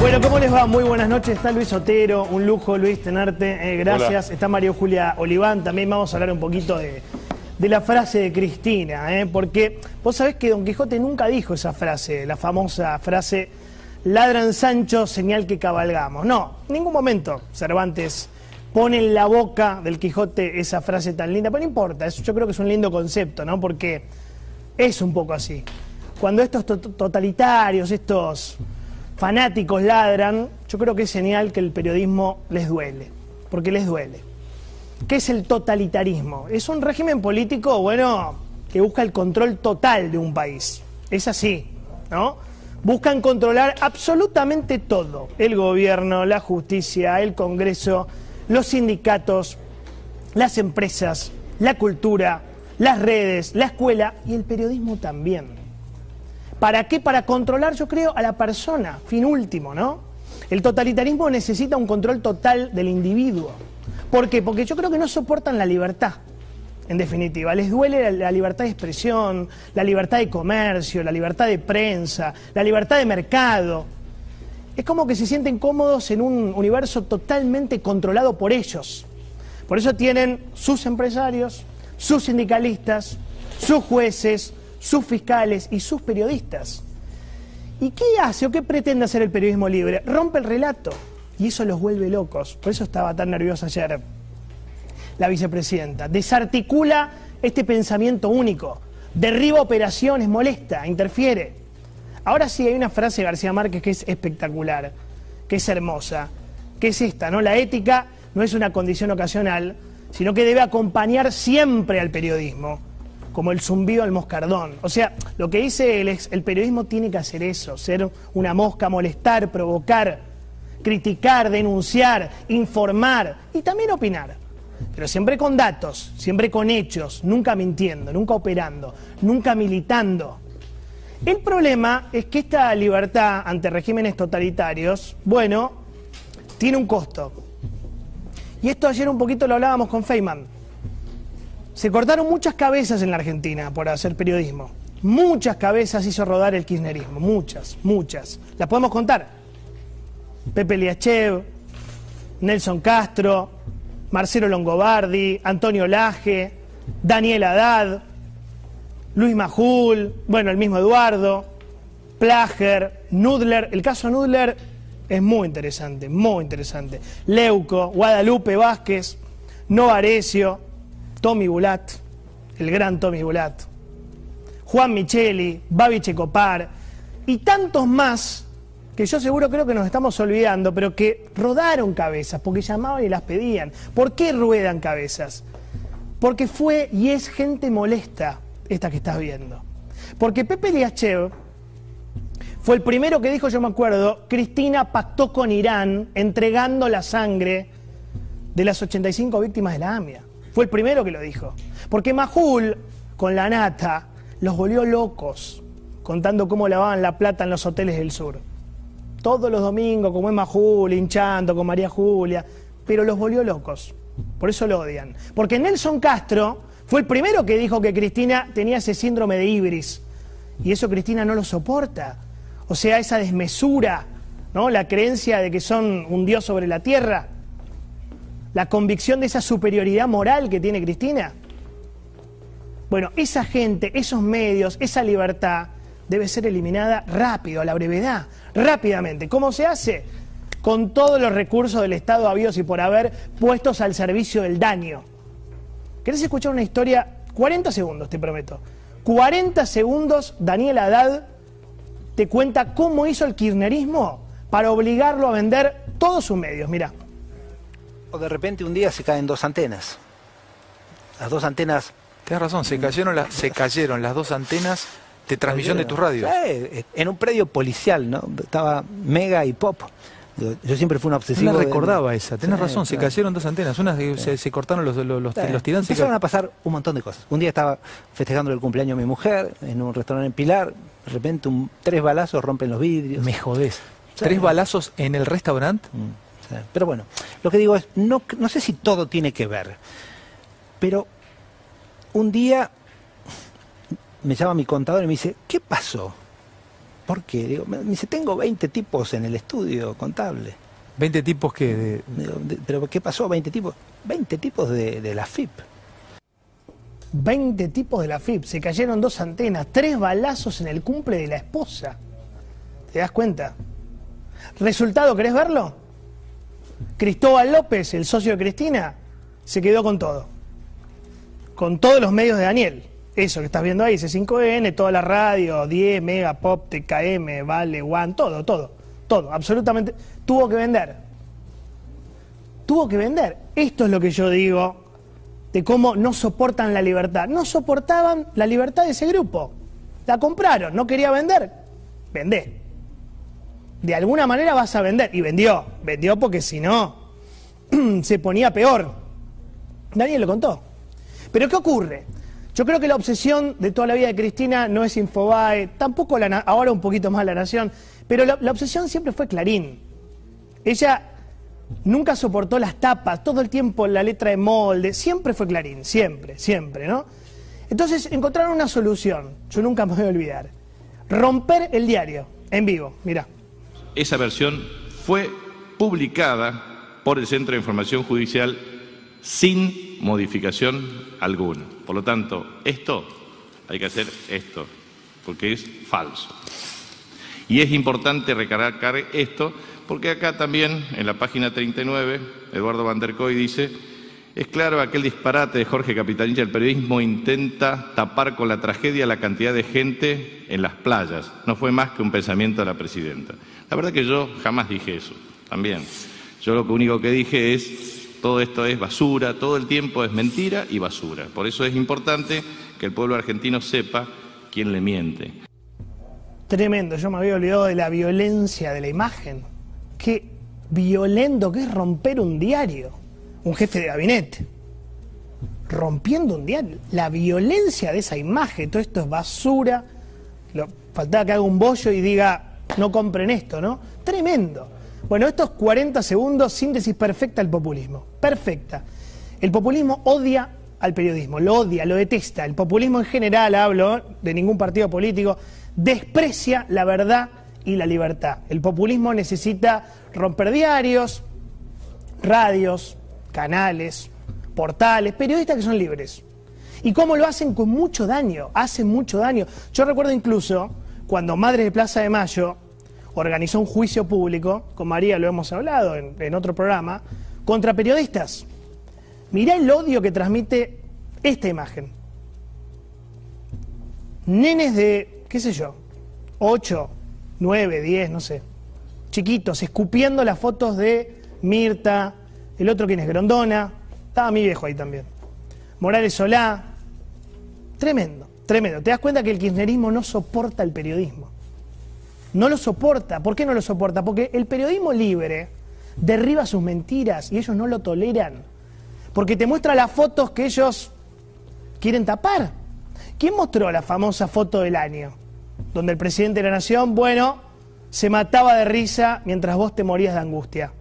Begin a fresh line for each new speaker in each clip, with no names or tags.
Bueno, ¿cómo les va? Muy buenas noches. Está Luis Otero, un lujo, Luis, tenerte. Eh, gracias. Está Mario Julia Oliván. También vamos a hablar un poquito de, de la frase de Cristina, ¿eh? porque vos sabés que Don Quijote nunca dijo esa frase, la famosa frase, ladran Sancho, señal que cabalgamos. No, en ningún momento Cervantes pone en la boca del Quijote esa frase tan linda, pero no importa, eso yo creo que es un lindo concepto, ¿no? Porque es un poco así. Cuando estos to- totalitarios, estos fanáticos ladran, yo creo que es señal que el periodismo les duele, porque les duele. ¿Qué es el totalitarismo? Es un régimen político, bueno, que busca el control total de un país. Es así, ¿no? Buscan controlar absolutamente todo. El gobierno, la justicia, el Congreso, los sindicatos, las empresas, la cultura, las redes, la escuela y el periodismo también. ¿Para qué? Para controlar, yo creo, a la persona, fin último, ¿no? El totalitarismo necesita un control total del individuo. ¿Por qué? Porque yo creo que no soportan la libertad, en definitiva. Les duele la, la libertad de expresión, la libertad de comercio, la libertad de prensa, la libertad de mercado. Es como que se sienten cómodos en un universo totalmente controlado por ellos. Por eso tienen sus empresarios, sus sindicalistas, sus jueces, sus fiscales y sus periodistas. ¿Y qué hace o qué pretende hacer el periodismo libre? Rompe el relato y eso los vuelve locos. Por eso estaba tan nerviosa ayer la vicepresidenta. Desarticula este pensamiento único, derriba operaciones, molesta, interfiere. Ahora sí hay una frase de García Márquez que es espectacular, que es hermosa, que es esta, ¿no? La ética no es una condición ocasional, sino que debe acompañar siempre al periodismo, como el zumbido al moscardón. O sea, lo que dice él es, el periodismo tiene que hacer eso, ser una mosca, molestar, provocar, criticar, denunciar, informar y también opinar. Pero siempre con datos, siempre con hechos, nunca mintiendo, nunca operando, nunca militando. El problema es que esta libertad ante regímenes totalitarios, bueno, tiene un costo. Y esto ayer un poquito lo hablábamos con Feynman. Se cortaron muchas cabezas en la Argentina por hacer periodismo. Muchas cabezas hizo rodar el kirchnerismo, muchas, muchas. ¿Las podemos contar? Pepe Liachev, Nelson Castro, Marcelo Longobardi, Antonio Laje, Daniel Haddad, Luis Majul, bueno, el mismo Eduardo, Plager, Nudler. El caso Nudler es muy interesante, muy interesante. Leuco, Guadalupe Vázquez, Novarecio, Tommy Bulat, el gran Tommy Bulat, Juan Micheli, Babi Checopar y tantos más que yo seguro creo que nos estamos olvidando, pero que rodaron cabezas porque llamaban y las pedían. ¿Por qué ruedan cabezas? Porque fue y es gente molesta esta que estás viendo. Porque Pepe Liachev fue el primero que dijo, yo me acuerdo, Cristina pactó con Irán entregando la sangre de las 85 víctimas de la AMIA. Fue el primero que lo dijo. Porque Majul, con la nata, los volvió locos, contando cómo lavaban la plata en los hoteles del sur. Todos los domingos, como es Majul, hinchando con María Julia, pero los volvió locos. Por eso lo odian. Porque Nelson Castro fue el primero que dijo que Cristina tenía ese síndrome de Ibris. Y eso Cristina no lo soporta. O sea, esa desmesura, ¿no? La creencia de que son un dios sobre la tierra. La convicción de esa superioridad moral que tiene Cristina. Bueno, esa gente, esos medios, esa libertad debe ser eliminada rápido, a la brevedad, rápidamente. ¿Cómo se hace? Con todos los recursos del Estado habidos y por haber puestos al servicio del daño. ¿Querés escuchar una historia? 40 segundos, te prometo. 40 segundos, Daniel Haddad te cuenta cómo hizo el kirchnerismo para obligarlo a vender todos sus medios. Mira.
O de repente un día se caen dos antenas. Las dos antenas.
Tienes razón, se cayeron, las, se cayeron las dos antenas de transmisión de tus radios.
En un predio policial, ¿no? Estaba Mega y Pop. Yo siempre fui un obsesivo.
No la recordaba esa, tenés razón, se cayeron dos antenas, una se, cortaron los, los, los, tirantes.
Empezaron a pasar un montón de cosas. Un día estaba festejando el cumpleaños de mi mujer en un restaurante en Pilar, de repente un, tres balazos rompen los vidrios.
Me jodés. ¿Tres balazos en el restaurante?
Mm, pero bueno, lo que digo es, no, no sé si todo tiene que ver, pero un día me llama mi contador y me dice, ¿qué pasó? ¿Por qué? Digo, me dice, tengo 20 tipos en el estudio contable.
¿20 tipos que
¿Pero qué pasó? ¿20 tipos? 20 tipos de, la FIP.
20 tipos de la FIP. Se cayeron dos antenas, tres balazos en el cumple de la esposa. ¿Te das cuenta? Resultado, ¿querés verlo? Cristóbal López, el socio de Cristina, se quedó con todo. Con todos los medios de Daniel eso que estás viendo ahí, C5N, toda la radio, 10, Mega, Pop, TKM, Vale, One, todo, todo, todo, absolutamente. Tuvo que vender. Tuvo que vender. Esto es lo que yo digo de cómo no soportan la libertad. No soportaban la libertad de ese grupo. La compraron, no quería vender. Vendé. De alguna manera vas a vender. Y vendió. Vendió porque si no, se ponía peor. Nadie lo contó. Pero ¿qué ocurre? Yo creo que la obsesión de toda la vida de Cristina no es Infobae, tampoco la, ahora un poquito más la Nación, pero la, obsesión siempre fue Clarín. Ella nunca soportó las tapas, todo el tiempo la letra de molde, siempre fue Clarín, siempre, siempre, ¿no? Entonces encontraron una solución, yo nunca me voy a olvidar, romper el diario en vivo, mirá.
Esa versión fue publicada por el Centro de Información Judicial sin modificación alguna. Por lo tanto, esto hay que hacer esto, porque es falso. Y es importante recargar esto, porque acá también, en la página 39, Eduardo Van der Koy dice, es claro aquel disparate de Jorge Capitanilla, el periodismo intenta tapar con la tragedia la cantidad de gente en las playas. No fue más que un pensamiento de la presidenta. La verdad que yo jamás dije eso, también. Yo lo único que dije es todo esto es basura, todo el tiempo es mentira y basura. Por eso es importante que el pueblo argentino sepa quién le miente.
Tremendo, yo me había olvidado de la violencia de la imagen. Qué violento que es romper un diario, un jefe de gabinete. Rompiendo un diario. La violencia de esa imagen, todo esto es basura. faltaba que haga un bollo y diga, no compren esto, ¿no? Tremendo. Bueno, estos 40 segundos, síntesis perfecta del populismo. Perfecta. El populismo odia al periodismo, lo odia, lo detesta. El populismo en general, hablo de ningún partido político, desprecia la verdad y la libertad. El populismo necesita romper diarios, radios, canales, portales, periodistas que son libres. ¿Y cómo lo hacen? Con mucho daño, hacen mucho daño. Yo recuerdo incluso cuando Madre de Plaza de Mayo organizó un juicio público, con María lo hemos hablado en, otro programa, contra periodistas. Mirá el odio que transmite esta imagen. Nenes de, qué sé yo, 8, 9, 10, no sé, chiquitos, escupiendo las fotos de Mirta, el otro quien es Grondona, estaba mi viejo ahí también. Morales Solá, tremendo, tremendo. Te das cuenta que el kirchnerismo no soporta el periodismo. No lo soporta. ¿Por qué no lo soporta? Porque el periodismo libre derriba sus mentiras y ellos no lo toleran. Porque te muestra las fotos que ellos quieren tapar. ¿Quién mostró la famosa foto del año? Donde el presidente de la nación, bueno, se mataba de risa mientras vos te morías de angustia.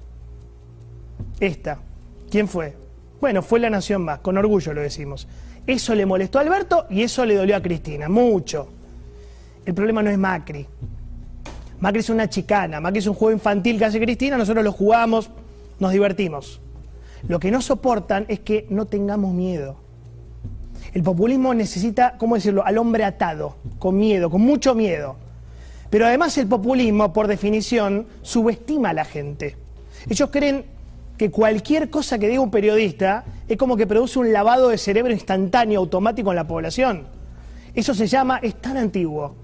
Esta. ¿Quién fue? Bueno, fue la Nación Más, con orgullo lo decimos. Eso le molestó a Alberto y eso le dolió a Cristina, mucho. El problema no es Macri, Macri es una chicana, Macri es un juego infantil que hace Cristina, nosotros lo jugamos, nos divertimos. Lo que no soportan es que no tengamos miedo. El populismo necesita, ¿cómo decirlo?, al hombre atado, con miedo, con mucho miedo. Pero además el populismo, por definición, subestima a la gente. Ellos creen que cualquier cosa que diga un periodista es como que produce un lavado de cerebro instantáneo, automático en la población. Eso se llama, es tan antiguo,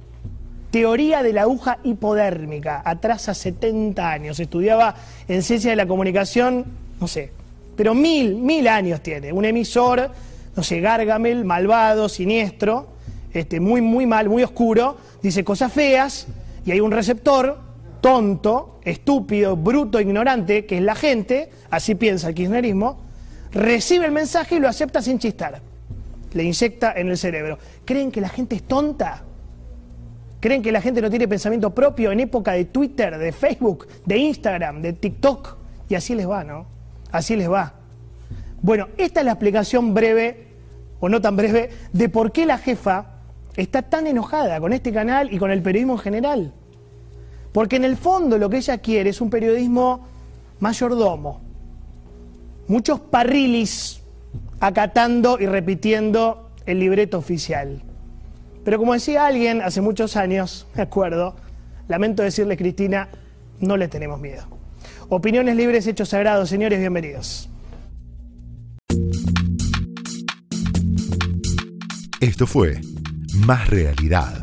Teoría de la aguja hipodérmica, atrás a 70 años. Estudiaba en ciencia de la comunicación, no sé, pero mil, mil años tiene. Un emisor, no sé, Gargamel, malvado, siniestro, este, muy, muy mal, muy oscuro, dice cosas feas, y hay un receptor tonto, estúpido, bruto, ignorante, que es la gente, así piensa el kirchnerismo, recibe el mensaje y lo acepta sin chistar. Le inyecta en el cerebro. ¿Creen que la gente es tonta? ¿Creen que la gente no tiene pensamiento propio en época de Twitter, de Facebook, de Instagram, de TikTok? Y así les va, ¿no? Así les va. Bueno, esta es la explicación breve, o no tan breve, de por qué la jefa está tan enojada con este canal y con el periodismo en general. Porque en el fondo lo que ella quiere es un periodismo mayordomo. Muchos parrilis acatando y repitiendo el libreto oficial. Pero como decía alguien hace muchos años, me acuerdo, lamento decirle, Cristina, no le tenemos miedo. Opiniones libres, hechos sagrados, señores, bienvenidos.
Esto fue Más Realidad,